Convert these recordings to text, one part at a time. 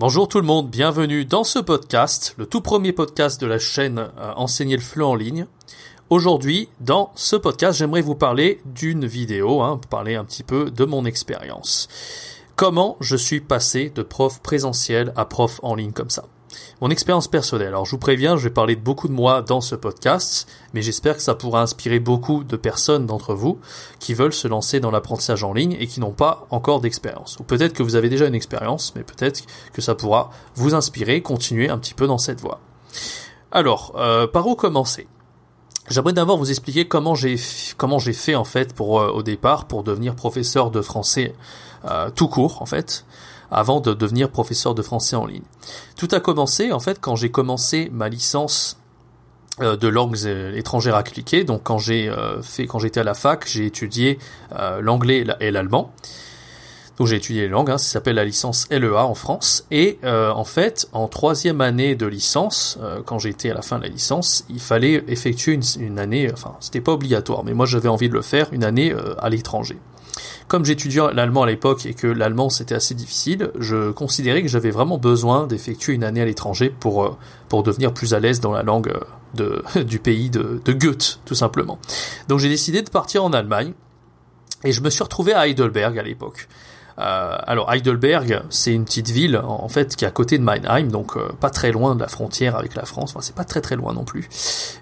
Bonjour tout le monde, bienvenue dans ce podcast, le tout premier podcast de la chaîne euh, Enseigner le fleu en ligne. Aujourd'hui, dans ce podcast, j'aimerais vous parler d'une vidéo, hein, parler un petit peu de mon expérience. Comment je suis passé de prof présentiel à prof en ligne comme ça. Mon expérience personnelle. Alors je vous préviens, je vais parler de beaucoup de moi dans ce podcast, mais j'espère que ça pourra inspirer beaucoup de personnes d'entre vous qui veulent se lancer dans l'apprentissage en ligne et qui n'ont pas encore d'expérience. Ou peut-être que vous avez déjà une expérience, mais peut-être que ça pourra vous inspirer, continuer un petit peu dans cette voie. Alors, euh, par où commencer? J'aimerais d'abord vous expliquer comment j'ai fait en fait euh, au départ pour devenir professeur de français euh, tout court en fait avant de devenir professeur de français en ligne. Tout a commencé en fait quand j'ai commencé ma licence euh, de langues étrangères à cliquer. Donc quand j'ai euh, fait, quand j'étais à la fac, j'ai étudié euh, l'anglais et l'allemand. Donc j'ai étudié les langues, hein, ça s'appelle la licence LEA en France. Et en fait, en troisième année de licence, quand j'étais à la fin de la licence, il fallait effectuer une, une année, enfin c'était pas obligatoire, mais moi j'avais envie de le faire, une année à l'étranger. Comme j'étudiais l'allemand à l'époque et que l'allemand c'était assez difficile, je considérais que j'avais vraiment besoin d'effectuer une année à l'étranger pour, euh, pour devenir plus à l'aise dans la langue euh, de, du pays de, de Goethe, tout simplement. Donc j'ai décidé de partir en Allemagne et je me suis retrouvé à Heidelberg à l'époque. Euh, alors Heidelberg, c'est une petite ville en fait qui est à côté de Mannheim, donc euh, pas très loin de la frontière avec la France. Enfin, c'est pas très très loin non plus.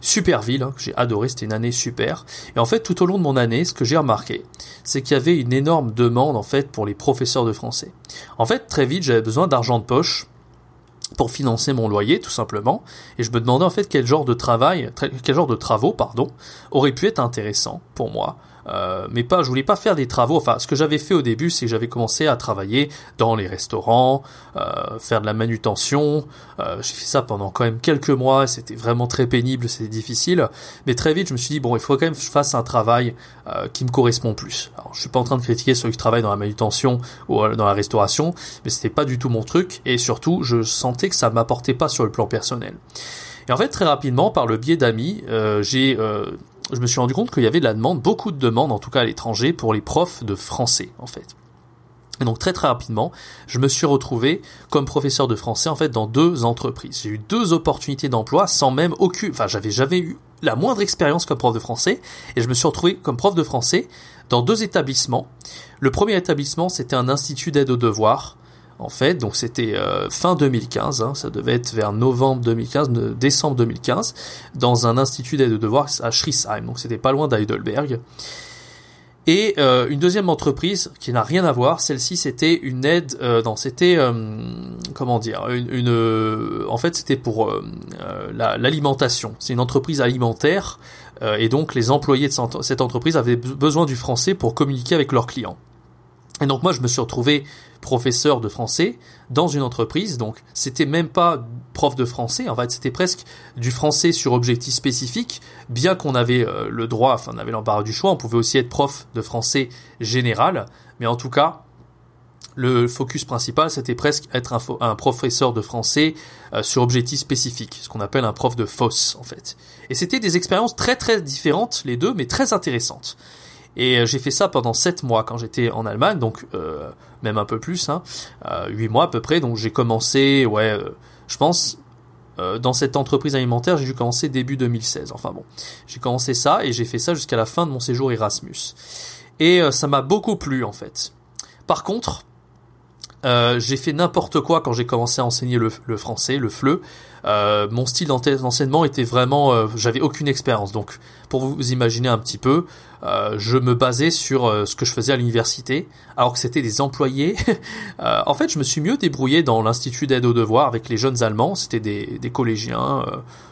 Super ville, hein, que j'ai adoré. C'était une année super. Et en fait, tout au long de mon année, ce que j'ai remarqué, c'est qu'il y avait une énorme demande en fait pour les professeurs de français. En fait, très vite, j'avais besoin d'argent de poche pour financer mon loyer tout simplement et je me demandais en fait quel genre de travail quel genre de travaux pardon aurait pu être intéressant pour moi euh, mais pas, je voulais pas faire des travaux. Enfin, ce que j'avais fait au début, c'est que j'avais commencé à travailler dans les restaurants, euh, faire de la manutention. Euh, j'ai fait ça pendant quand même quelques mois. C'était vraiment très pénible, c'était difficile. Mais très vite, je me suis dit bon, il faut quand même que je fasse un travail qui me correspond plus. Alors, je suis pas en train de critiquer ceux qui travaillent dans la manutention ou dans la restauration, mais c'était pas du tout mon truc. Et surtout, je sentais que ça m'apportait pas sur le plan personnel. Et en fait, très rapidement, par le biais d'amis, j'ai je me suis rendu compte qu'il y avait de la demande, beaucoup de demandes, en tout cas à l'étranger, pour les profs de français, en fait. Et donc très très rapidement, je me suis retrouvé comme professeur de français en fait dans deux entreprises. J'ai eu deux opportunités d'emploi sans même aucune, enfin j'avais jamais eu la moindre expérience comme prof de français et je me suis retrouvé comme prof de français dans deux établissements. Le premier établissement c'était un institut d'aide aux devoirs en fait. Donc c'était euh, fin 2015, hein, ça devait être vers novembre 2015, décembre 2015, dans un institut d'aide de devoirs à Schriesheim. Donc c'était pas loin d'Heidelberg. Et euh, une deuxième entreprise qui n'a rien à voir, celle-ci c'était une aide, euh, non c'était comment dire, une, en fait c'était pour l'alimentation. C'est une entreprise alimentaire et donc les employés de cette entreprise avaient besoin du français pour communiquer avec leurs clients. Et donc moi je me suis retrouvé professeur de français dans une entreprise, donc c'était même pas prof de français, en fait c'était presque du français sur objectif spécifique, bien qu'on avait euh, le droit, enfin on avait l'embarras du choix, on pouvait aussi être prof de français général, mais en tout cas le focus principal, c'était presque être un, professeur de français euh, sur objectif spécifique, ce qu'on appelle un prof de FOSS en fait. Et c'était des expériences très très différentes les deux, mais très intéressantes. Et euh, j'ai fait ça pendant 7 mois quand j'étais en Allemagne, donc euh, même un peu plus, hein, euh, 8 mois à peu près. Donc j'ai commencé, ouais, je pense, dans cette entreprise alimentaire, j'ai dû commencer début 2016. Enfin bon, j'ai commencé ça et j'ai fait ça jusqu'à la fin de mon séjour Erasmus. Et ça m'a beaucoup plu en fait. Par contre, euh, j'ai fait n'importe quoi quand j'ai commencé à enseigner le, le français, le FLE. Euh, mon style d'enseignement était vraiment, euh, j'avais aucune expérience. Donc, pour vous imaginer un petit peu, euh, je me basais sur euh, ce que je faisais à l'université, alors que c'était des employés. en fait, je me suis mieux débrouillé dans l'institut d'aide aux devoirs avec les jeunes Allemands. C'était des, des collégiens.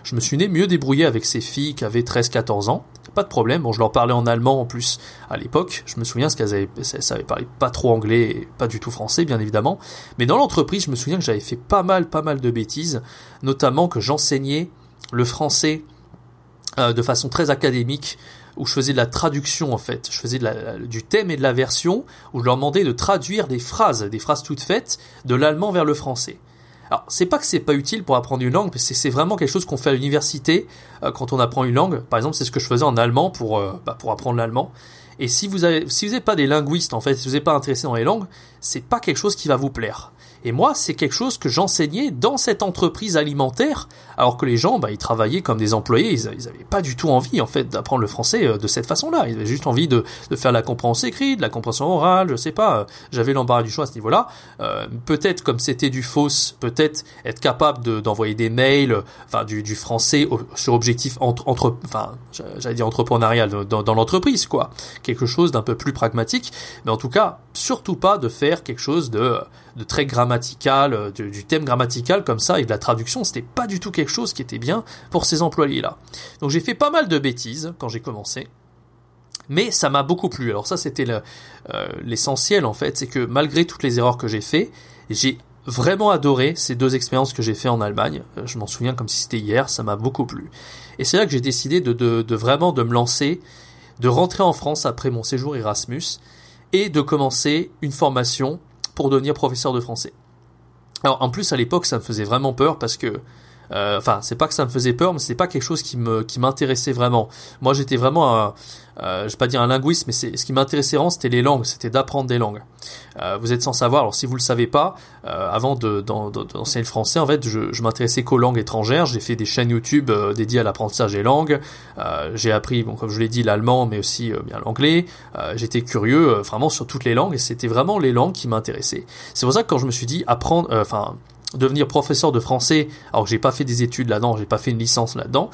je me suis mieux débrouillé avec ces filles qui avaient 13-14 ans pas de problème. Bon, je leur parlais en allemand en plus à l'époque. Je me souviens qu'elles avaient, parlé pas trop anglais et pas du tout français, bien évidemment. Mais dans l'entreprise, je me souviens que j'avais fait pas mal, pas mal de bêtises, notamment que j'enseignais le français euh, de façon très académique où je faisais de la traduction en fait. Je faisais du thème et de la version, où je leur demandais de traduire des phrases, des phrases toutes faites, de l'allemand vers le français. Alors, c'est pas que c'est pas utile pour apprendre une langue, mais c'est vraiment quelque chose qu'on fait à l'université euh, quand on apprend une langue. Par exemple, c'est ce que je faisais en allemand pour euh, bah, pour apprendre l'allemand. Et si vous avez si vous n'êtes pas des linguistes en fait, si vous n'êtes pas intéressé dans les langues, c'est pas quelque chose qui va vous plaire. Et moi, c'est quelque chose que j'enseignais dans cette entreprise alimentaire, alors que les gens, bah, ils travaillaient comme des employés, ils, ils avaient pas du tout envie, en fait, d'apprendre le français euh, de cette façon-là. Ils avaient juste envie de, de faire la compréhension écrite, de la compréhension orale, je sais pas. Euh, j'avais l'embarras du choix à ce niveau-là. Euh, peut-être, comme c'était du fausse, peut-être être capable d'envoyer des mails, enfin, du, du français sur objectif entre, entre enfin, j'allais dire entrepreneurial dans, dans l'entreprise, quoi. Quelque chose d'un peu plus pragmatique. Mais en tout cas, surtout pas de faire quelque chose de très grammatical, euh, du, thème grammatical comme ça et de la traduction, c'était pas du tout quelque chose qui était bien pour ces employés-là. Donc j'ai fait pas mal de bêtises quand j'ai commencé. Mais ça m'a beaucoup plu. Alors ça, c'était euh, l'essentiel en fait, c'est que malgré toutes les erreurs que j'ai fait, j'ai vraiment adoré ces deux expériences que j'ai fait en Allemagne. Euh, je m'en souviens comme si c'était hier, ça m'a beaucoup plu. Et c'est là que j'ai décidé de, de, de, vraiment de me lancer, de rentrer en France après mon séjour Erasmus et de commencer une formation pour devenir professeur de français. Alors en plus à l'époque ça me faisait vraiment peur parce que enfin, c'est pas que ça me faisait peur, mais c'est pas quelque chose qui me qui m'intéressait vraiment. Moi, j'étais vraiment, un, euh, je vais pas dire un linguiste, mais c'est ce qui m'intéressait vraiment, c'était les langues, c'était d'apprendre des langues. Euh, vous êtes sans savoir. Alors, si vous le savez pas, euh, avant de d'enseigner le français, en fait, je, je m'intéressais qu'aux langues étrangères. J'ai fait des chaînes YouTube euh, dédiées à l'apprentissage des langues. j'ai appris, bon, comme je l'ai dit, l'allemand, mais aussi bien l'anglais. J'étais curieux vraiment sur toutes les langues, et c'était vraiment les langues qui m'intéressaient. C'est pour ça que quand je me suis dit apprendre, enfin devenir professeur de français, alors que j'ai pas fait des études là-dedans, j'ai pas fait une licence là-dedans,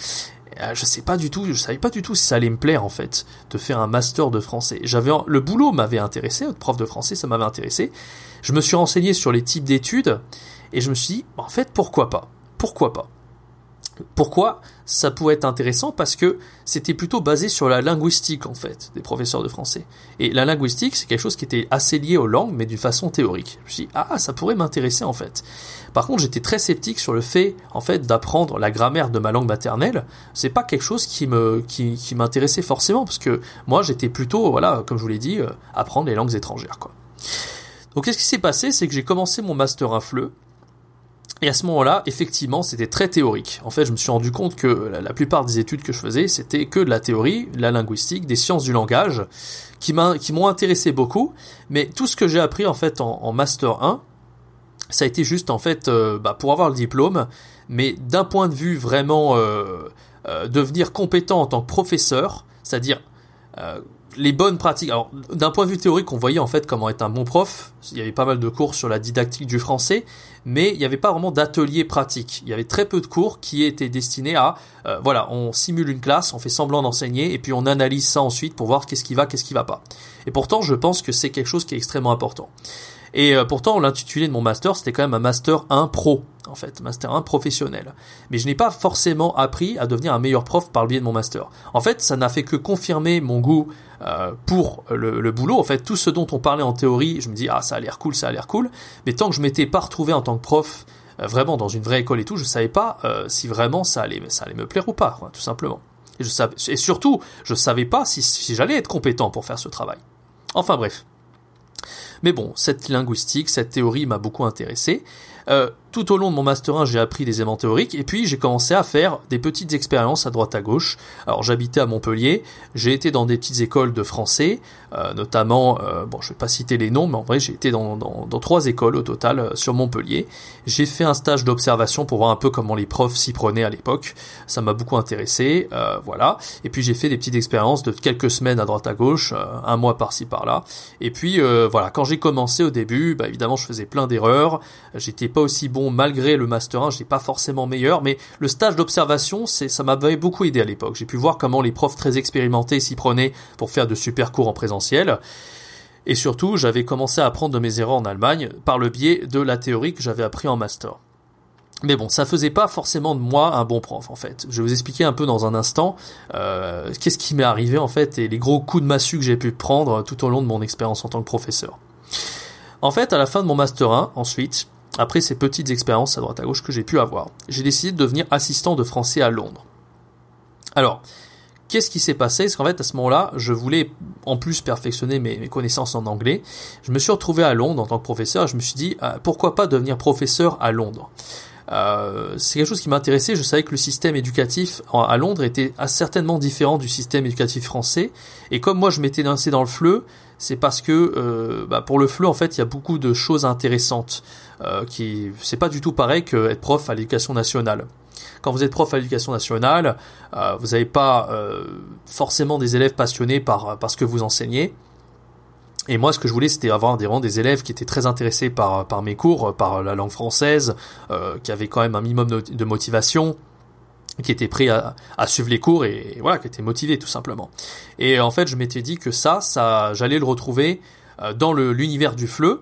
euh, je sais pas du tout, je savais pas du tout si ça allait me plaire en fait de faire un master de français. J'avais le boulot m'avait intéressé, être prof de français, ça m'avait intéressé. Je me suis renseigné sur les types d'études et je me suis dit en fait pourquoi pas? Pourquoi pas? Pourquoi ça pouvait être intéressant? Parce que c'était plutôt basé sur la linguistique en fait des professeurs de français. Et la linguistique, c'est quelque chose qui était assez lié aux langues, mais d'une façon théorique. Je me suis dit ah ça pourrait m'intéresser en fait. Par contre, j'étais très sceptique sur le fait en fait d'apprendre la grammaire de ma langue maternelle. C'est pas quelque chose qui m'intéressait forcément parce que moi j'étais plutôt voilà comme je vous l'ai dit euh, apprendre les langues étrangères quoi. Donc qu'est-ce qui s'est passé? C'est que j'ai commencé mon master infleux et à ce moment-là, effectivement, c'était très théorique. En fait, je me suis rendu compte que la, plupart des études que je faisais, c'était que de la théorie, la linguistique, des sciences du langage, qui m'ont intéressé beaucoup. Mais tout ce que j'ai appris en fait en, master 1, ça a été juste en fait euh, bah, pour avoir le diplôme, mais d'un point de vue vraiment euh, euh, devenir compétent en tant que professeur, c'est-à-dire les bonnes pratiques. Alors, d'un point de vue théorique, on voyait en fait comment être un bon prof. Il y avait pas mal de cours sur la didactique du français, mais il n'y avait pas vraiment d'atelier pratique. Il y avait très peu de cours qui étaient destinés à, euh, voilà, on simule une classe, on fait semblant d'enseigner, et puis on analyse ça ensuite pour voir qu'est-ce qui va, qu'est-ce qui va pas. Et pourtant, je pense que c'est quelque chose qui est extrêmement important. Et euh, pourtant, l'intitulé de mon master, c'était quand même un master 1 pro, en fait, master 1 professionnel. Mais je n'ai pas forcément appris à devenir un meilleur prof par le biais de mon master. En fait, ça n'a fait que confirmer mon goût euh, pour le, boulot. En fait, tout ce dont on parlait en théorie, je me dis ah ça a l'air cool, ça a l'air cool. Mais tant que je m'étais pas retrouvé en tant que prof, euh, vraiment dans une vraie école et tout, je savais pas si vraiment ça allait, ça allait me plaire ou pas, tout simplement. Et, je savais, et surtout, je savais pas si, si j'allais être compétent pour faire ce travail. Enfin bref. Mais bon, cette linguistique, cette théorie m'a beaucoup intéressé. Euh, tout au long de mon master 1, j'ai appris des éléments théoriques et puis j'ai commencé à faire des petites expériences à droite à gauche. Alors j'habitais à Montpellier, j'ai été dans des petites écoles de français, euh, notamment, euh, bon je vais pas citer les noms, mais en vrai j'ai été dans, dans, dans, trois écoles au total euh, sur Montpellier. J'ai fait un stage d'observation pour voir un peu comment les profs s'y prenaient à l'époque. Ça m'a beaucoup intéressé, euh, voilà. Et puis j'ai fait des petites expériences de quelques semaines à droite à gauche, un mois par-ci par-là. Et puis voilà, quand j'ai commencé au début, bah, évidemment je faisais plein d'erreurs, j'étais pas aussi bon malgré le Master 1, j'étais pas forcément meilleur, mais le stage d'observation, ça m'avait beaucoup aidé à l'époque. J'ai pu voir comment les profs très expérimentés s'y prenaient pour faire de super cours en présentiel. Et surtout, j'avais commencé à apprendre de mes erreurs en Allemagne par le biais de la théorie que j'avais appris en master. Mais bon, ça faisait pas forcément de moi un bon prof en fait. Je vais vous expliquer un peu dans un instant euh, qu'est-ce qui m'est arrivé en fait et les gros coups de massue que j'ai pu prendre tout au long de mon expérience en tant que professeur. En fait, à la fin de mon master 1, ensuite, après ces petites expériences à droite à gauche que j'ai pu avoir, j'ai décidé de devenir assistant de français à Londres. Alors, qu'est-ce qui s'est passé? C'est qu'en fait, à ce moment-là, je voulais en plus perfectionner mes, connaissances en anglais. Je me suis retrouvé à Londres en tant que professeur. Je me suis dit, euh, pourquoi pas devenir professeur à Londres? Euh, c'est quelque chose qui m'intéressait. Je savais que le système éducatif à Londres était certainement différent du système éducatif français. Et comme moi, je m'étais lancé dans le fleu, c'est parce que euh, bah, pour le FLE, en fait, il y a beaucoup de choses intéressantes. Euh, qui c'est pas du tout pareil que être prof à l'éducation nationale. Quand vous êtes prof à l'éducation nationale, vous n'avez pas forcément des élèves passionnés par, par ce que vous enseignez. Et moi, ce que je voulais, c'était avoir des, des élèves qui étaient très intéressés par, par mes cours, par la langue française, euh, qui avaient quand même un minimum de, motivation, qui étaient prêts à, suivre les cours et, voilà, qui étaient motivés tout simplement. Et en fait, je m'étais dit que ça, ça, j'allais le retrouver euh, dans l'univers du FLE.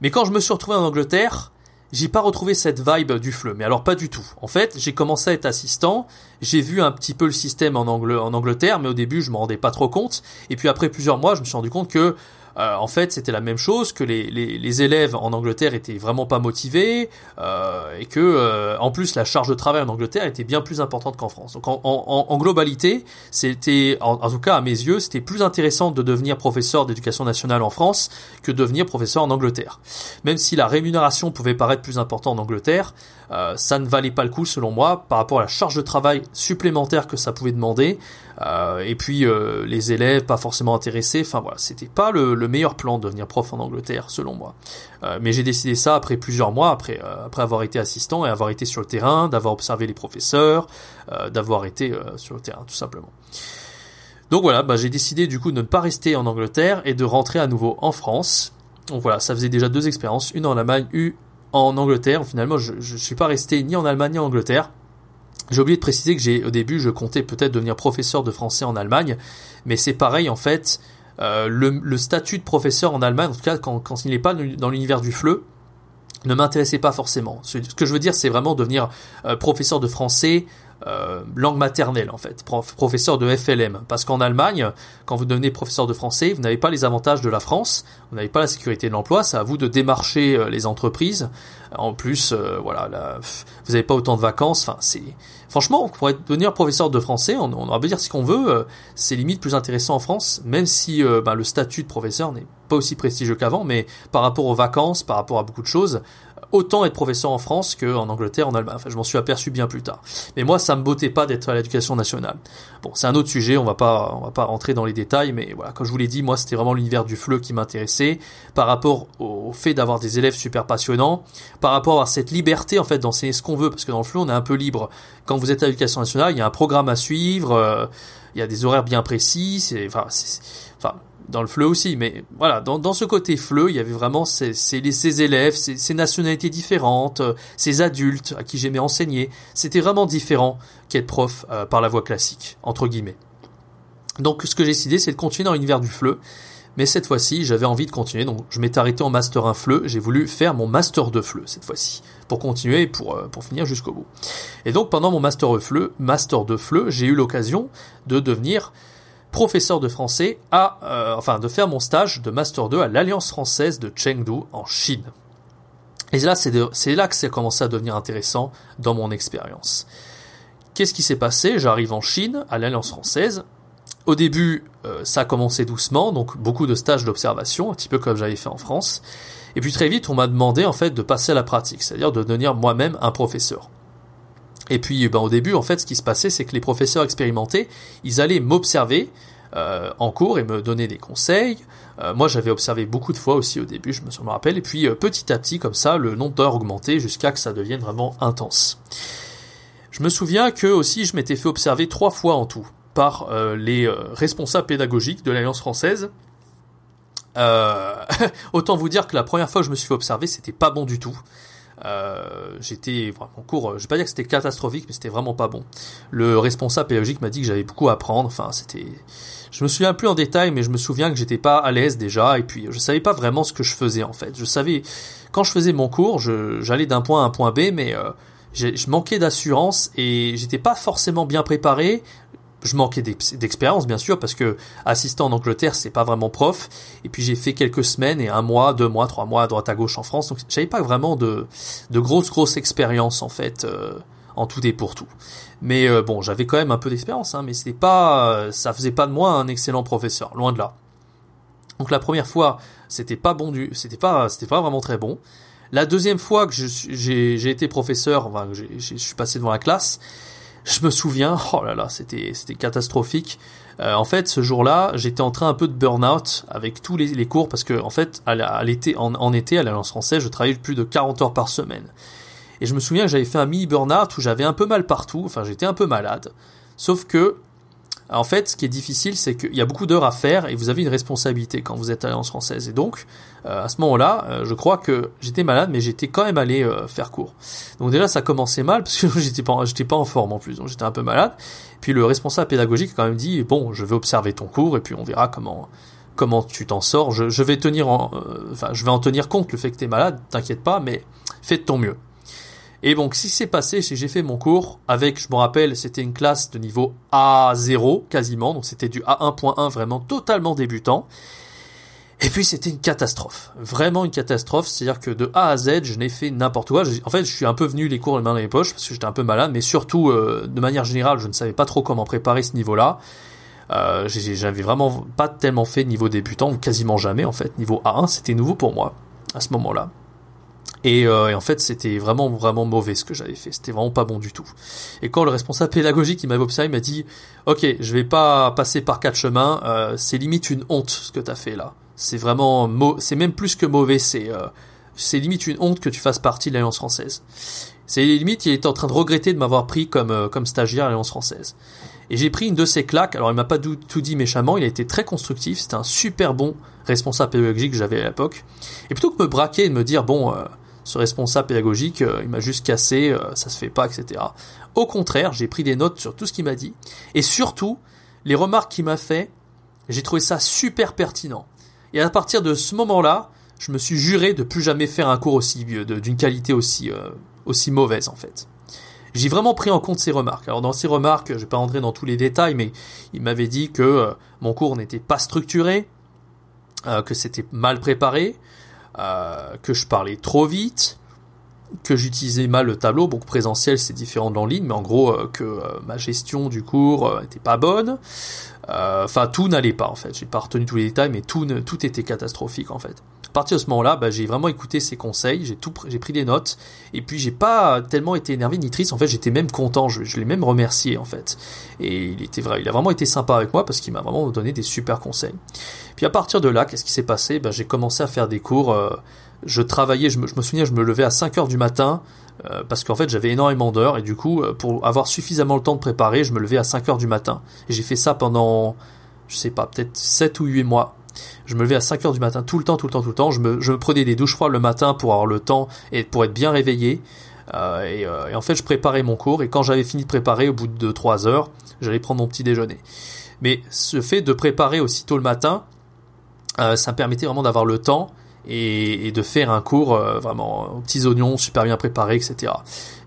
Mais quand je me suis retrouvé en Angleterre, j'ai pas retrouvé cette vibe du FLE, mais alors pas du tout. En fait, j'ai commencé à être assistant, j'ai vu un petit peu le système en, en Angleterre, mais au début je me rendais pas trop compte, et puis après plusieurs mois, je me suis rendu compte que euh, en fait, c'était la même chose, que les, les, les, élèves en Angleterre étaient vraiment pas motivés, euh, et que euh, en plus la charge de travail en Angleterre était bien plus importante qu'en France. Donc en, en, en globalité, c'était, en, en, tout cas à mes yeux, c'était plus intéressant de devenir professeur d'éducation nationale en France que de devenir professeur en Angleterre. Même si la rémunération pouvait paraître plus importante en Angleterre, ça ne valait pas le coup selon moi par rapport à la charge de travail supplémentaire que ça pouvait demander. Et puis les élèves pas forcément intéressés. Enfin voilà, c'était pas le, le, meilleur plan de devenir prof en Angleterre selon moi. mais j'ai décidé ça après plusieurs mois, après après avoir été assistant et avoir été sur le terrain, d'avoir observé les professeurs, d'avoir été sur le terrain tout simplement. Donc voilà, bah, j'ai décidé du coup de ne pas rester en Angleterre et de rentrer à nouveau en France. Donc voilà, ça faisait déjà deux expériences, une en Allemagne, une en Angleterre. Finalement, je ne suis pas resté ni en Allemagne ni en Angleterre. J'ai oublié de préciser que j'ai au début, je comptais peut-être devenir professeur de français en Allemagne, mais c'est pareil en fait. Euh, le, statut de professeur en Allemagne, en tout cas quand, il n'est pas dans l'univers du FLE, ne m'intéressait pas forcément. Ce que je veux dire, c'est vraiment devenir euh, professeur de français euh, langue maternelle en fait, professeur de FLM. Parce qu'en Allemagne, quand vous devenez professeur de français, vous n'avez pas les avantages de la France, vous n'avez pas la sécurité de l'emploi, c'est à vous de démarcher euh, les entreprises. En plus, euh, voilà, vous n'avez pas autant de vacances. Enfin, c'est franchement, pour être, devenir professeur de français, on, on aura dire ce qu'on veut, c'est limite plus intéressant en France, même si bah, le statut de professeur n'est pas aussi prestigieux qu'avant, mais par rapport aux vacances, par rapport à beaucoup de choses, autant être professeur en France qu'en Angleterre, en Allemagne. Enfin, je m'en suis aperçu bien plus tard. Mais moi, ça me bottait pas d'être à l'éducation nationale. Bon, c'est un autre sujet, on va pas, on va pas rentrer dans les détails, mais voilà, comme je vous l'ai dit, moi, c'était vraiment l'univers du FLE qui m'intéressait, par rapport au fait d'avoir des élèves super passionnants, par rapport à cette liberté, en fait, d'enseigner ce qu'on veut, parce que dans le FLE, on est un peu libre. Quand vous êtes à l'éducation nationale, il y a un programme à suivre, euh, il y a des horaires bien précis, c'est, enfin, enfin, dans le FLE aussi, mais voilà, dans, dans ce côté FLE, il y avait vraiment ces, ces, ces élèves, ces, ces, nationalités différentes, euh, ces adultes à qui j'aimais enseigner. C'était vraiment différent qu'être prof euh, par la voie classique, entre guillemets. Donc ce que j'ai décidé, c'est de continuer dans l'univers du FLE, mais cette fois-ci, j'avais envie de continuer, donc je m'étais arrêté en Master 1 FLE, j'ai voulu faire mon Master 2 FLE cette fois-ci, pour continuer, pour, euh, pour finir jusqu'au bout. Et donc pendant mon Master 2 FLE, Master 2 FLE, j'ai eu l'occasion de devenir professeur de français à, euh, enfin, de faire mon stage de Master 2 à l'Alliance française de Chengdu en Chine. Et là, c'est là que ça a commencé à devenir intéressant dans mon expérience. Qu'est-ce qui s'est passé? J'arrive en Chine, à l'Alliance française. Au début, euh, ça a commencé doucement, donc beaucoup de stages d'observation, un petit peu comme j'avais fait en France. Et puis très vite, on m'a demandé en fait de passer à la pratique, c'est-à-dire de devenir moi-même un professeur. Et puis, ben, au début, en fait, ce qui se passait, c'est que les professeurs expérimentés, ils allaient m'observer euh, en cours et me donner des conseils. Euh, moi, j'avais observé beaucoup de fois aussi au début, je me, rappelle. Et puis, euh, petit à petit, comme ça, le nombre d'heures augmentait jusqu'à que ça devienne vraiment intense. Je me souviens que aussi, je m'étais fait observer trois fois en tout par les responsables pédagogiques de l'Alliance française. autant vous dire que la première fois que je me suis fait observer, c'était pas bon du tout. Euh, j'étais en cours, je vais pas dire que c'était catastrophique, mais c'était vraiment pas bon. Le responsable pédagogique m'a dit que j'avais beaucoup à apprendre. Enfin, c'était, je me souviens plus en détail, mais je me souviens que j'étais pas à l'aise déjà, et puis je savais pas vraiment ce que je faisais en fait. Je savais quand je faisais mon cours, j'allais d'un point à un point B, mais euh, je manquais d'assurance et j'étais pas forcément bien préparé je manquais d'expérience bien sûr parce que assistant en Angleterre c'est pas vraiment prof et puis j'ai fait quelques semaines et un mois, deux mois, trois mois à droite à gauche en France donc j'avais pas vraiment de de grosses grosses expériences en fait euh, en tout et pour tout. Mais euh, bon j'avais quand même un peu d'expérience hein, mais c'était pas ça faisait pas de moi un excellent professeur loin de là. Donc la première fois c'était pas bon du c'était pas c'était pas vraiment très bon. La deuxième fois que j'ai été professeur, enfin, je suis passé devant la classe, je me souviens, oh là là, c'était catastrophique. Euh, en fait, ce jour-là, j'étais en train un peu de burn-out avec tous les, cours parce que en fait, à l'été, en, en, été, à l'Alliance française, je travaillais plus de 40 heures par semaine. Et je me souviens que j'avais fait un mini burn-out où j'avais un peu mal partout, enfin j'étais un peu malade. Sauf que en fait, ce qui est difficile, c'est qu'il y a beaucoup d'heures à faire et vous avez une responsabilité quand vous êtes à l'Alliance française. Et donc, euh, à ce moment-là, euh, je crois que j'étais malade, mais j'étais quand même allé euh, faire cours. Donc déjà, ça commençait mal parce que j'étais pas, j'étais pas en forme en plus, donc j'étais un peu malade. Puis le responsable pédagogique a quand même dit bon, je vais observer ton cours et puis on verra comment comment tu t'en sors. Je, je, vais tenir en, enfin, je vais en tenir compte le fait que t'es malade, t'inquiète pas, mais fais de ton mieux. Et donc, ce qui s'est passé, c'est que j'ai fait mon cours avec, je me rappelle, c'était une classe de niveau A0 quasiment, donc c'était du A1.1 vraiment totalement débutant. Et puis c'était une catastrophe, vraiment une catastrophe, c'est-à-dire que de A à Z, je n'ai fait n'importe quoi. En fait, je suis un peu venu les cours les mains dans les poches parce que j'étais un peu malade, mais surtout, euh, de manière générale, je ne savais pas trop comment préparer ce niveau-là. Euh, J'avais vraiment pas tellement fait niveau débutant, ou quasiment jamais en fait. Niveau A1, c'était nouveau pour moi à ce moment-là. Euh, et, en fait, c'était vraiment vraiment mauvais ce que j'avais fait. C'était vraiment pas bon du tout. Et quand le responsable pédagogique il m'avait observé, il m'a dit "Ok, je vais pas passer par quatre chemins. Euh, c'est limite une honte ce que t'as fait là. C'est vraiment c'est même plus que mauvais. C'est euh, c'est limite une honte que tu fasses partie de l'Alliance française. C'est limite, il était en train de regretter de m'avoir pris comme comme stagiaire à l'Alliance française. Et j'ai pris une de ces claques. Alors il m'a pas tout dit méchamment. Il a été très constructif. C'était un super bon responsable pédagogique que j'avais à l'époque. Et plutôt que me braquer et me dire bon ce responsable pédagogique, euh, il m'a juste cassé, euh, ça se fait pas, etc. Au contraire, j'ai pris des notes sur tout ce qu'il m'a dit, et surtout, les remarques qu'il m'a fait, j'ai trouvé ça super pertinent. Et à partir de ce moment-là, je me suis juré de plus jamais faire un cours aussi euh, d'une qualité aussi mauvaise en fait. J'ai vraiment pris en compte ses remarques. Alors dans ses remarques, je vais pas rentrer dans tous les détails, mais il m'avait dit que mon cours n'était pas structuré, que c'était mal préparé, euh, que je parlais trop vite, que j'utilisais mal le tableau. Bon, présentiel c'est différent de l'en ligne, mais en gros euh, que euh, ma gestion du cours était pas bonne. Enfin, tout n'allait pas en fait. J'ai pas retenu tous les détails, mais tout tout était catastrophique en fait. À partir de ce moment-là, bah, j'ai vraiment écouté ses conseils, j'ai tout, j'ai pris des notes, et puis j'ai pas tellement été énervé ni triste. En fait, j'étais même content. Je, l'ai même remercié en fait. Et il était vrai, il a vraiment été sympa avec moi parce qu'il m'a vraiment donné des super conseils. Puis à partir de là, qu'est-ce qui s'est passé? Bah, j'ai commencé à faire des cours. Euh, je travaillais, je me, je me, souviens, je me levais à 5 heures du matin euh, parce qu'en fait j'avais énormément d'heures et du coup euh, pour avoir suffisamment le temps de préparer, je me levais à 5 heures du matin. Et j'ai fait ça pendant, je sais pas, peut-être 7 ou 8 mois. Je me levais à 5 heures du matin tout le temps, tout le temps, tout le temps. Je me, prenais des douches froides le matin pour avoir le temps et pour être bien réveillé. Euh, et, euh, et, en fait, je préparais mon cours et quand j'avais fini de préparer, au bout de 3 heures, j'allais prendre mon petit déjeuner. Mais ce fait de préparer aussitôt le matin, euh, ça me permettait vraiment d'avoir le temps et, et, de faire un cours euh, vraiment aux petits oignons, super bien préparés, etc.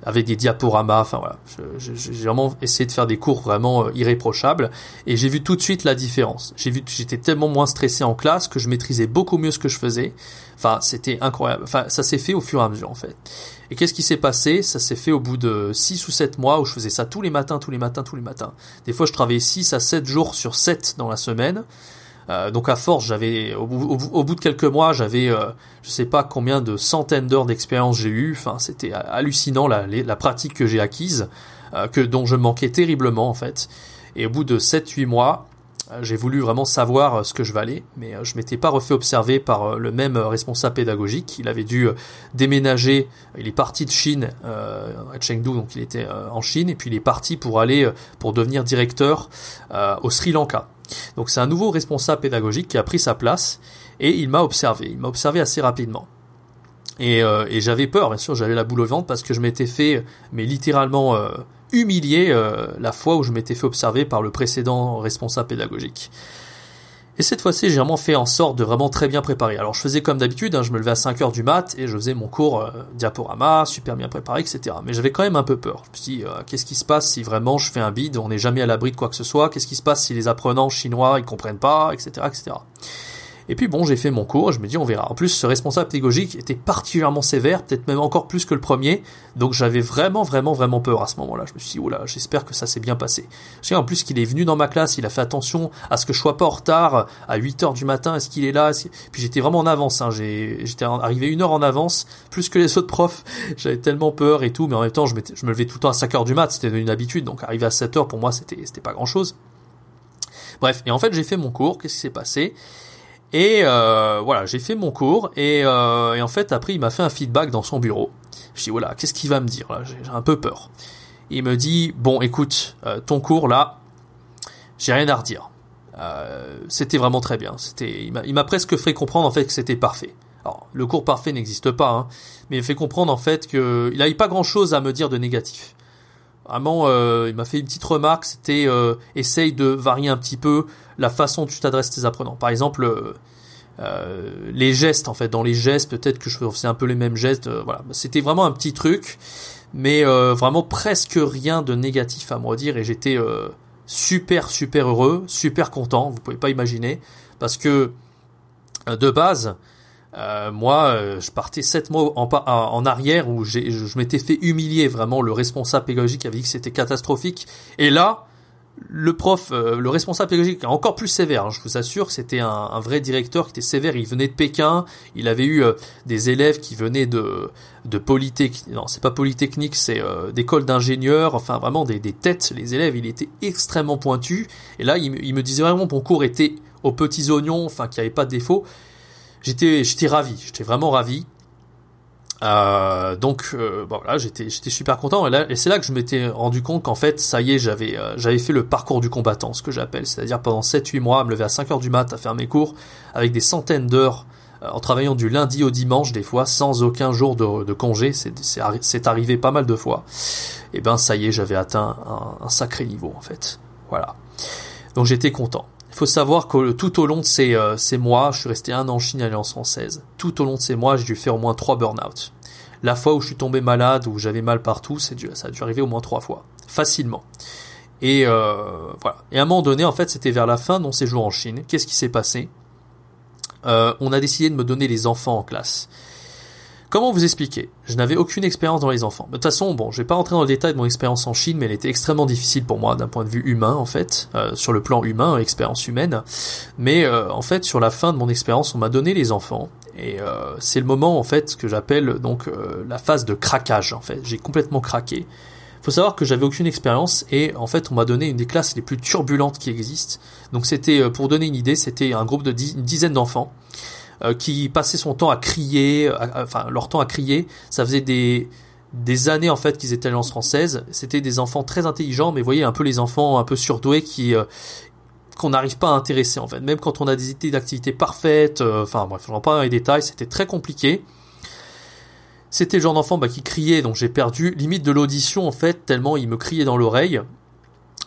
Avec des diaporamas, enfin voilà. J'ai vraiment essayé de faire des cours vraiment euh, irréprochables et j'ai vu tout de suite la différence. J'ai vu j'étais tellement moins stressé en classe que je maîtrisais beaucoup mieux ce que je faisais. Enfin, c'était incroyable. Enfin, ça s'est fait au fur et à mesure en fait. Et qu'est-ce qui s'est passé? Ça s'est fait au bout de 6 ou 7 mois où je faisais ça tous les matins, tous les matins, tous les matins. Des fois, je travaillais 6 à 7 jours sur 7 dans la semaine. Euh, donc à force, j'avais au, bout de quelques mois, j'avais euh, je sais pas combien de centaines d'heures d'expérience j'ai eu. Enfin, c'était hallucinant la, la pratique que j'ai acquise, euh, que dont je manquais terriblement en fait. Et au bout de 7-8 mois, euh, j'ai voulu vraiment savoir ce que je valais, mais je m'étais pas refait observer par le même responsable pédagogique. Il avait dû déménager. Il est parti de Chine à Chengdu, donc il était en Chine, et puis il est parti pour aller pour devenir directeur au Sri Lanka. Donc c'est un nouveau responsable pédagogique qui a pris sa place et il m'a observé. Il m'a observé assez rapidement. Et, euh, j'avais peur, bien sûr, j'avais la boule au ventre parce que je m'étais fait, mais littéralement euh, humilié euh, la fois où je m'étais fait observer par le précédent responsable pédagogique. Et cette fois-ci, j'ai vraiment fait en sorte de vraiment très bien préparer. Alors je faisais comme d'habitude, hein, je me levais à 5 heures du mat et je faisais mon cours euh, diaporama, super bien préparé, etc. Mais j'avais quand même un peu peur. Je me suis dit, euh, qu'est-ce qui se passe si vraiment je fais un bide, on n'est jamais à l'abri de quoi que ce soit, qu'est-ce qui se passe si les apprenants chinois ils comprennent pas, etc. etc. Et puis bon, j'ai fait mon cours, je me dis on verra. En plus, ce responsable pédagogique était particulièrement sévère, peut-être même encore plus que le premier, donc j'avais vraiment, vraiment, vraiment peur à ce moment-là. Je me suis dit, oula, j'espère que ça s'est bien passé. Je sais en plus qu'il est venu dans ma classe, il a fait attention à ce que je sois pas en retard à 8 heures du matin, est-ce qu'il est là? Puis j'étais vraiment en avance, hein. j'étais arrivé une heure en avance, plus que les autres profs. J'avais tellement peur et tout, mais en même temps, je, je me levais tout le temps à 5 heures du mat, c'était une habitude, donc arriver à 7 heures pour moi, c'était pas grand-chose. Bref, et en fait, j'ai fait mon cours, qu'est-ce qui s'est passé? Et euh, voilà, j'ai fait mon cours euh, et, en fait après il m'a fait un feedback dans son bureau. Je dis voilà, qu'est-ce qu'il va me dire là? J'ai un peu peur. Il me dit bon écoute, euh, ton cours là, j'ai rien à redire. c'était vraiment très bien. C'était, il m'a presque fait comprendre en fait que c'était parfait. Alors le cours parfait n'existe pas, hein, mais il fait comprendre en fait qu'il n'avait pas grand chose à me dire de négatif. Vraiment, il m'a fait une petite remarque, c'était essaye de varier un petit peu la façon dont tu t'adresses tes apprenants. Par exemple, euh, euh, les gestes, en fait, dans les gestes, peut-être que je faisais un peu les mêmes gestes. Euh, voilà, c'était vraiment un petit truc, mais vraiment presque rien de négatif à me redire, et j'étais super super heureux, super content. Vous pouvez pas imaginer, parce que de base. Moi, je partais sept mois en, en arrière où je, je m'étais fait humilier vraiment. Le responsable pédagogique avait dit que c'était catastrophique. Et là, le prof, euh, le responsable pédagogique, encore plus sévère. Hein, je vous assure, c'était un, vrai directeur qui était sévère. Il venait de Pékin. Il avait eu euh, des élèves qui venaient de de polytechnique. Non, c'est pas polytechnique, c'est euh, d'école d'ingénieurs. Enfin, vraiment des, des, têtes. Les élèves, il était extrêmement pointu. Et là, il, il me disait vraiment mon cours était aux petits oignons, enfin, qu'il n'y avait pas de défaut. J'étais, j'étais ravi. J'étais vraiment ravi. Euh, donc euh, bon, là j'étais j'étais super content. Et, c'est là que je m'étais rendu compte qu'en fait ça y est j'avais euh, j'avais fait le parcours du combattant ce que j'appelle. C'est-à-dire pendant 7 8 mois à me lever à 5 heures du mat à faire mes cours avec des centaines d'heures euh, en travaillant du lundi au dimanche des fois sans aucun jour de, congé. C'est arrivé pas mal de fois. Et ben ça y est j'avais atteint un, sacré niveau en fait. Voilà. Donc j'étais content faut savoir que tout au long de ces, euh, ces mois, je suis resté un an en Chine Alliance française. Tout au long de ces mois, j'ai dû faire au moins trois burn-out. La fois où je suis tombé malade, où j'avais mal partout, c'est dû, ça a dû arriver au moins trois fois, facilement. Et euh, voilà. Et à un moment donné, en fait, c'était vers la fin de mon séjour en Chine. Qu'est-ce qui s'est passé? Euh, On a décidé de me donner les enfants en classe. Comment vous expliquer? Je n'avais aucune expérience dans les enfants. De toute façon, bon, je vais pas rentrer dans le détail de mon expérience en Chine, mais elle était extrêmement difficile pour moi d'un point de vue humain, en fait, euh, sur le plan humain, expérience humaine. Mais euh, en fait, sur la fin de mon expérience, on m'a donné les enfants, et euh, c'est le moment, en fait, que j'appelle donc la phase de craquage. En fait, j'ai complètement craqué. Faut savoir que j'avais aucune expérience et en fait on m'a donné une des classes les plus turbulentes qui existent. Donc c'était pour donner une idée, c'était un groupe de une dizaine d'enfants euh, qui passaient son temps à crier, enfin leur temps à crier. Ça faisait des des années en fait qu'ils étaient alliance française. C'était des enfants très intelligents, mais vous voyez un peu les enfants un peu surdoués qui euh, qu'on n'arrive pas à intéresser en fait. Même quand on a des idées d'activité parfaites, euh, enfin bref, j'en pas dans les détails, c'était très compliqué. C'était le genre d'enfant bah, qui criait, donc j'ai perdu limite de l'audition en fait, tellement il me criait dans l'oreille.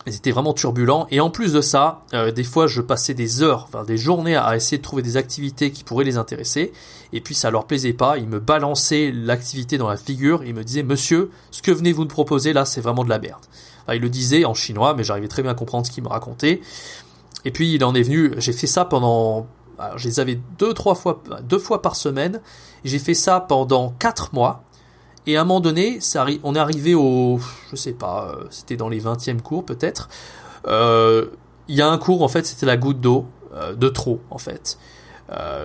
C'était vraiment turbulent. Et en plus de ça, euh, des fois, je passais des heures, enfin des journées à essayer de trouver des activités qui pourraient les intéresser. Et puis ça leur plaisait pas. Ils me balançaient l'activité dans la figure. Ils me disaient, Monsieur, ce que venez-vous de proposer là, c'est vraiment de la merde. Enfin, il le disait en chinois, mais j'arrivais très bien à comprendre ce qu'il me racontait. Et puis il en est venu. J'ai fait ça pendant. Alors, je les avais deux, trois fois, deux fois par semaine. J'ai fait ça pendant quatre mois. Et à un moment donné, ça on est arrivé au, je sais pas, euh, c'était dans les 20e cours peut-être. Euh, il y a un cours en fait, c'était la goutte d'eau euh, de trop en fait.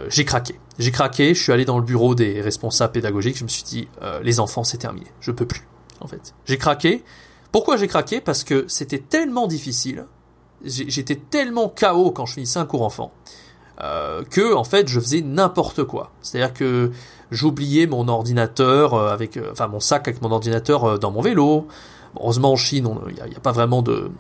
j'ai craqué. J'ai craqué. Je suis allé dans le bureau des responsables pédagogiques. Je me suis dit, les enfants, c'est terminé. Je peux plus. En fait, j'ai craqué. Pourquoi j'ai craqué? Parce que c'était tellement difficile. J'étais tellement chaos quand je finissais un cours enfant euh, que en fait je faisais n'importe quoi. C'est-à-dire que j'oubliais mon ordinateur euh, avec, euh, enfin mon sac avec mon ordinateur dans mon vélo. heureusement en Chine, il n'y a, pas vraiment de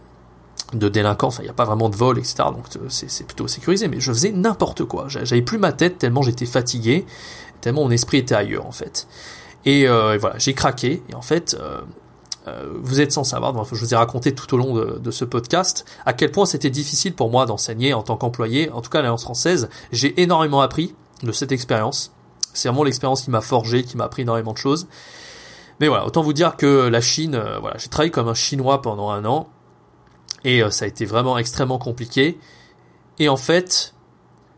de délinquance, il n'y a pas vraiment de vol, etc. Donc c'est plutôt sécurisé. Mais je faisais n'importe quoi. J'avais plus ma tête tellement j'étais fatigué, tellement mon esprit était ailleurs en fait. Et, voilà, j'ai craqué. Et en fait, vous êtes sans savoir, je vous ai raconté tout au long de, ce podcast à quel point c'était difficile pour moi d'enseigner en tant qu'employé, en tout cas à l'Alliance française. J'ai énormément appris de cette expérience. C'est vraiment l'expérience qui m'a forgé, qui m'a appris énormément de choses. Mais voilà, autant vous dire que la Chine, euh, voilà, j'ai travaillé comme un Chinois pendant un an et euh, ça a été vraiment extrêmement compliqué. Et en fait,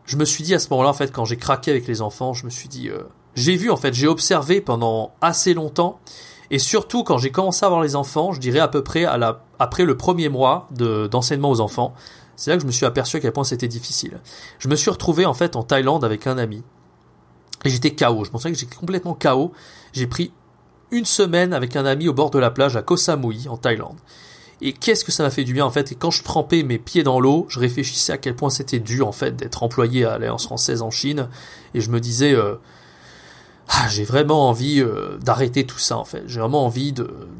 je me suis dit à ce moment-là, en fait, quand j'ai craqué avec les enfants, je me suis dit, euh, j'ai vu, en fait, j'ai observé pendant assez longtemps, et surtout quand j'ai commencé à avoir les enfants, je dirais à peu près après le premier mois de, d'enseignement aux enfants, c'est là que je me suis aperçu à quel point c'était difficile. Je me suis retrouvé en fait en Thaïlande avec un ami, et j'étais KO. Je pensais que j'étais complètement KO. J'ai pris une semaine avec un ami au bord de la plage à Koh Samui en Thaïlande. Et qu'est-ce que ça m'a fait du bien en fait? Et quand je trempais mes pieds dans l'eau, je réfléchissais à quel point c'était dur en fait d'être employé à l'Alliance française en Chine. Et je me disais, euh, ah, j'ai vraiment envie euh, d'arrêter tout ça en fait. J'ai vraiment envie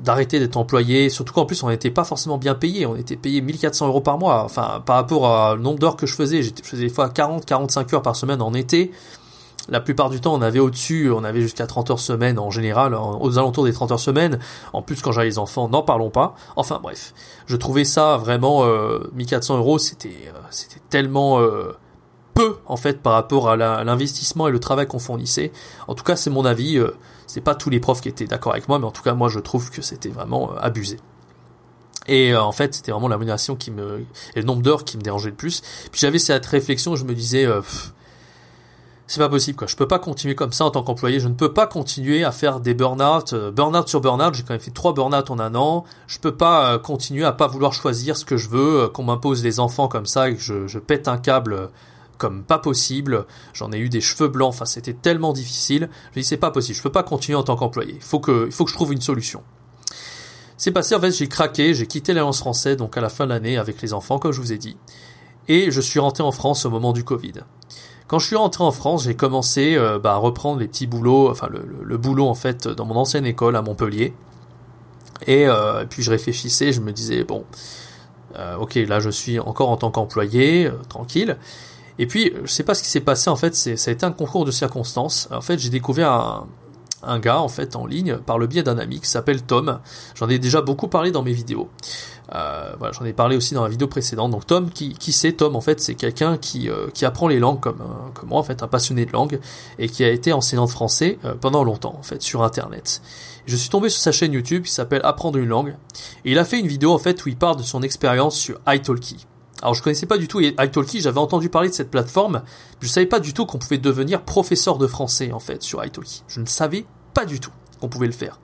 d'arrêter d'être employé. Surtout qu'en plus on n'était pas forcément bien payé. On était payé 1400 euros par mois. Enfin par rapport au nombre d'heures que je faisais, je faisais des fois 40-45 heures par semaine en été. La plupart du temps, on avait au-dessus, on avait jusqu'à 30 heures semaine en général, aux alentours des 30 heures semaine. En plus, quand j'avais les enfants, n'en parlons pas. Enfin bref, je trouvais ça vraiment euh, 1400 euros, c'était euh, c'était tellement euh, peu en fait par rapport à l'investissement et le travail qu'on fournissait. En tout cas, c'est mon avis. Euh, c'est pas tous les profs qui étaient d'accord avec moi, mais en tout cas, moi, je trouve que c'était vraiment euh, abusé. Et en fait, c'était vraiment la rémunération qui me et le nombre d'heures qui me dérangeait le plus. Puis j'avais cette réflexion, je me disais c'est pas possible quoi. Je peux pas continuer comme ça en tant qu'employé. Je ne peux pas continuer à faire des burn-out, euh, burn-out sur burn-out. J'ai quand même fait trois burn-out en un an. Je peux pas euh, continuer à pas vouloir choisir ce que je veux, euh, qu'on m'impose les enfants comme ça et que je pète un câble comme pas possible. J'en ai eu des cheveux blancs. Enfin, c'était tellement difficile. Je dis c'est pas possible. Je peux pas continuer en tant qu'employé. Il faut que, faut que je trouve une solution. C'est passé en fait, j'ai craqué, j'ai quitté l'Alliance française donc à la fin de l'année avec les enfants comme je vous ai dit, et je suis rentré en France au moment du Covid. Quand je suis rentré en France, j'ai commencé euh, bah, à reprendre les petits boulots, enfin le, boulot en fait dans mon ancienne école à Montpellier. Euh, et, puis je réfléchissais, je me disais bon, euh, ok là je suis encore en tant qu'employé, tranquille. Et puis je sais pas ce qui s'est passé en fait, ça a été un concours de circonstances. En fait j'ai découvert un, gars en fait en ligne par le biais d'un ami qui s'appelle Tom. J'en ai déjà beaucoup parlé dans mes vidéos. Euh, j'en ai parlé aussi dans la vidéo précédente. Donc Tom, qui, qui c'est Tom en fait? C'est quelqu'un qui, euh, qui apprend les langues comme, euh, comme moi en fait, un passionné de langue et qui a été enseignant de français pendant longtemps en fait sur Internet. Je suis tombé sur sa chaîne YouTube qui s'appelle Apprendre une langue et il a fait une vidéo en fait où il parle de son expérience sur italki. Alors je connaissais pas du tout italki, j'avais entendu parler de cette plateforme, je savais pas du tout qu'on pouvait devenir professeur de français en fait sur italki. Je ne savais pas du tout qu'on pouvait le faire.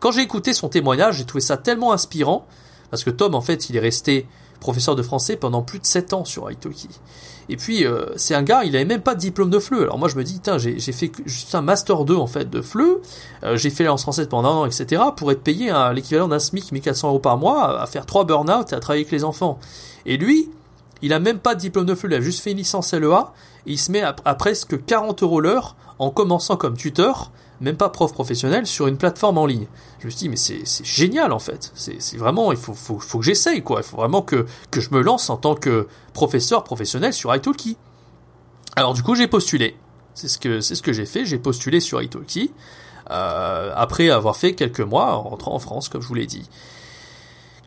Quand j'ai écouté son témoignage, j'ai trouvé ça tellement inspirant parce que Tom, en fait, il est resté professeur de français pendant plus de 7 ans sur Italki. Et puis, euh, c'est un gars, il avait même pas de diplôme de FLE. Alors moi, je me dis, j'ai fait juste un Master 2, en fait, de FLE. Euh, j'ai fait l'annonce française pendant un an, etc. pour être payé l'équivalent d'un SMIC, 1400 euros par mois, à faire 3 burn-out et à travailler avec les enfants. Et lui, il a même pas de diplôme de FLE, il a juste fait une licence LEA, et il se met à, presque 40 euros l'heure en commençant comme tuteur même pas prof professionnel, sur une plateforme en ligne. Je me suis dit, mais c'est génial en fait. C'est vraiment, il faut, que j'essaye quoi. Il faut vraiment que, je me lance en tant que professeur professionnel sur italki. Alors du coup, j'ai postulé. C'est ce que, c'est ce que j'ai fait. J'ai postulé sur italki. Euh, après avoir fait quelques mois en rentrant en France, comme je vous l'ai dit.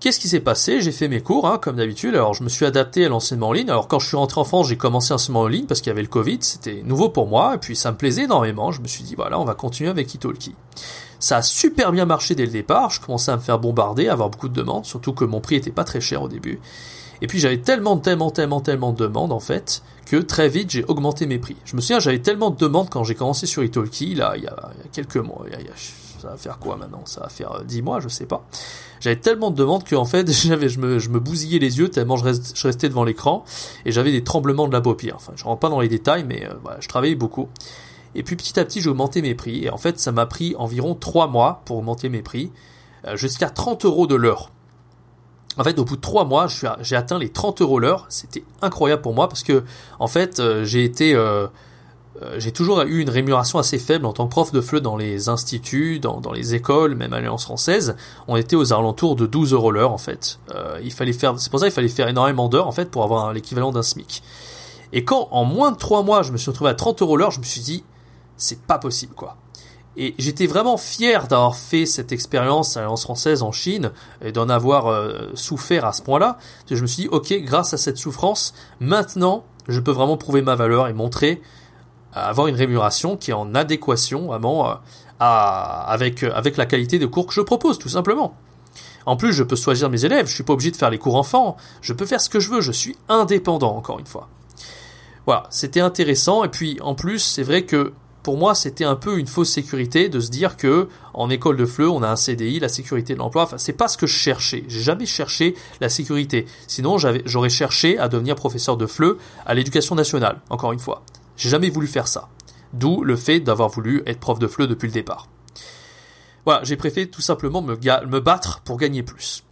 Qu'est-ce qui s'est passé? J'ai fait mes cours, hein, comme d'habitude. Alors, je me suis adapté à l'enseignement en ligne. Alors, quand je suis rentré en France, j'ai commencé l'enseignement en ligne parce qu'il y avait le Covid. C'était nouveau pour moi. Et puis, ça me plaisait énormément. Je me suis dit, voilà, on va continuer avec Italki. Ça a super bien marché dès le départ. Je commençais à me faire bombarder, à avoir beaucoup de demandes. Surtout que mon prix était pas très cher au début. Et puis, j'avais tellement, tellement, tellement, tellement de demandes, en fait, que très vite, j'ai augmenté mes prix. Je me souviens, j'avais tellement de demandes quand j'ai commencé sur Italki, là, il y a, quelques mois. Ça va faire quoi maintenant? Ça va faire 10 mois, je sais pas. J'avais tellement de demandes qu'en fait, j'avais, je me, je me bousillais les yeux tellement je, restais devant l'écran et j'avais des tremblements de la paupière. Enfin, je rentre pas dans les détails, mais euh, voilà, je travaillais beaucoup. Et puis petit à petit, j'ai augmenté mes prix. Et en fait, ça m'a pris environ 3 mois pour augmenter mes prix, euh, jusqu'à 30 euros de l'heure. En fait, au bout de 3 mois, j'ai atteint les 30 euros l'heure. C'était incroyable pour moi parce que, en fait, euh, j'ai été j'ai toujours eu une rémunération assez faible en tant que prof de FLE dans les instituts, dans, dans les écoles, même à l'Alliance française. On était aux alentours de 12 euros l'heure en fait. Euh, il fallait faire, c'est pour ça qu'il fallait faire énormément d'heures en fait pour avoir l'équivalent d'un SMIC. Et quand en moins de 3 mois je me suis retrouvé à 30 euros l'heure, je me suis dit c'est pas possible quoi. Et j'étais vraiment fier d'avoir fait cette expérience à l'Alliance française en Chine et d'en avoir euh, souffert à ce point-là. Je me suis dit ok grâce à cette souffrance maintenant je peux vraiment prouver ma valeur et montrer avoir une rémunération qui est en adéquation vraiment euh, à, avec, euh, avec la qualité de cours que je propose, tout simplement. En plus, je peux choisir mes élèves, je suis pas obligé de faire les cours enfants, je peux faire ce que je veux, je suis indépendant, encore une fois. Voilà, c'était intéressant et puis en plus, c'est vrai que pour moi, c'était un peu une fausse sécurité de se dire que en école de FLE, on a un CDI, la sécurité de l'emploi. Enfin, c'est pas ce que je cherchais. J'ai jamais cherché la sécurité. Sinon, j'aurais cherché à devenir professeur de FLE à l'éducation nationale. Encore une fois, j'ai jamais voulu faire ça. D'où le fait d'avoir voulu être prof de FLE depuis le départ. Voilà, j'ai préféré tout simplement me, battre pour gagner plus.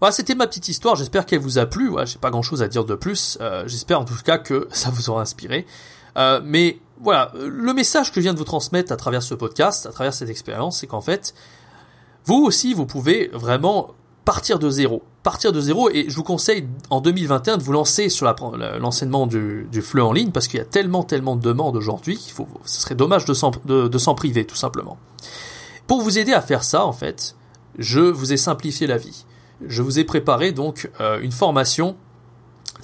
Voilà, c'était ma petite histoire. J'espère qu'elle vous a plu. Voilà, j'ai pas grand chose à dire de plus. Euh, j'espère en tout cas que ça vous aura inspiré. Euh, mais voilà, le message que je viens de vous transmettre à travers ce podcast, à travers cette expérience, c'est qu'en fait, vous aussi, vous pouvez vraiment partir de zéro. Partir de zéro, et je vous conseille en 2021 de vous lancer sur l'enseignement du, du en ligne, parce qu'il y a tellement, tellement de demandes aujourd'hui qu'il faut, ce serait dommage de s'en priver, tout simplement. Pour vous aider à faire ça, en fait, je vous ai simplifié la vie. Je vous ai préparé donc euh, une formation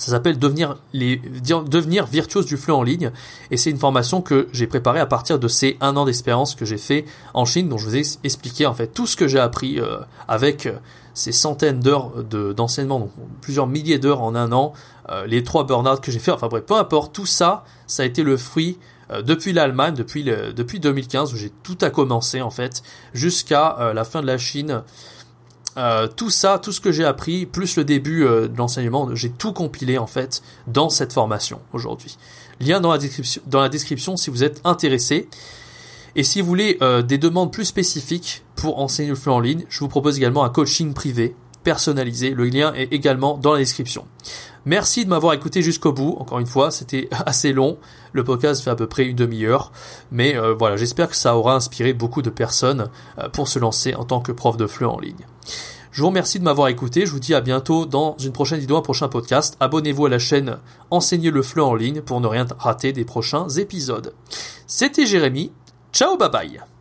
ça s'appelle devenir, les, devenir virtuose du flux en ligne. Et c'est une formation que j'ai préparée à partir de ces un an d'expérience que j'ai fait en Chine, dont je vous ai expliqué en fait tout ce que j'ai appris euh, avec euh, ces centaines d'heures d'enseignement, donc plusieurs milliers d'heures en un an, euh, les trois burn-out que j'ai fait, enfin bref, peu importe, tout ça, ça a été le fruit depuis l'Allemagne, depuis, le, depuis 2015, où j'ai tout à commencer en fait, jusqu'à la fin de la Chine. Euh, tout ça, tout ce que j'ai appris, plus le début euh, de l'enseignement, j'ai tout compilé en fait dans cette formation aujourd'hui. Lien dans la description, dans la description si vous êtes intéressé. Et si vous voulez euh, des demandes plus spécifiques pour enseigner le flux en ligne, je vous propose également un coaching privé personnalisé. Le lien est également dans la description. Merci de m'avoir écouté jusqu'au bout. Encore une fois, c'était assez long. Le podcast fait à peu près une demi-heure. Mais voilà, j'espère que ça aura inspiré beaucoup de personnes pour se lancer en tant que prof de flux en ligne. Je vous remercie de m'avoir écouté. Je vous dis à bientôt dans une prochaine vidéo, un prochain podcast. Abonnez-vous à la chaîne Enseignez le fleu en ligne pour ne rien rater des prochains épisodes. C'était Jérémy. Ciao, bye bye.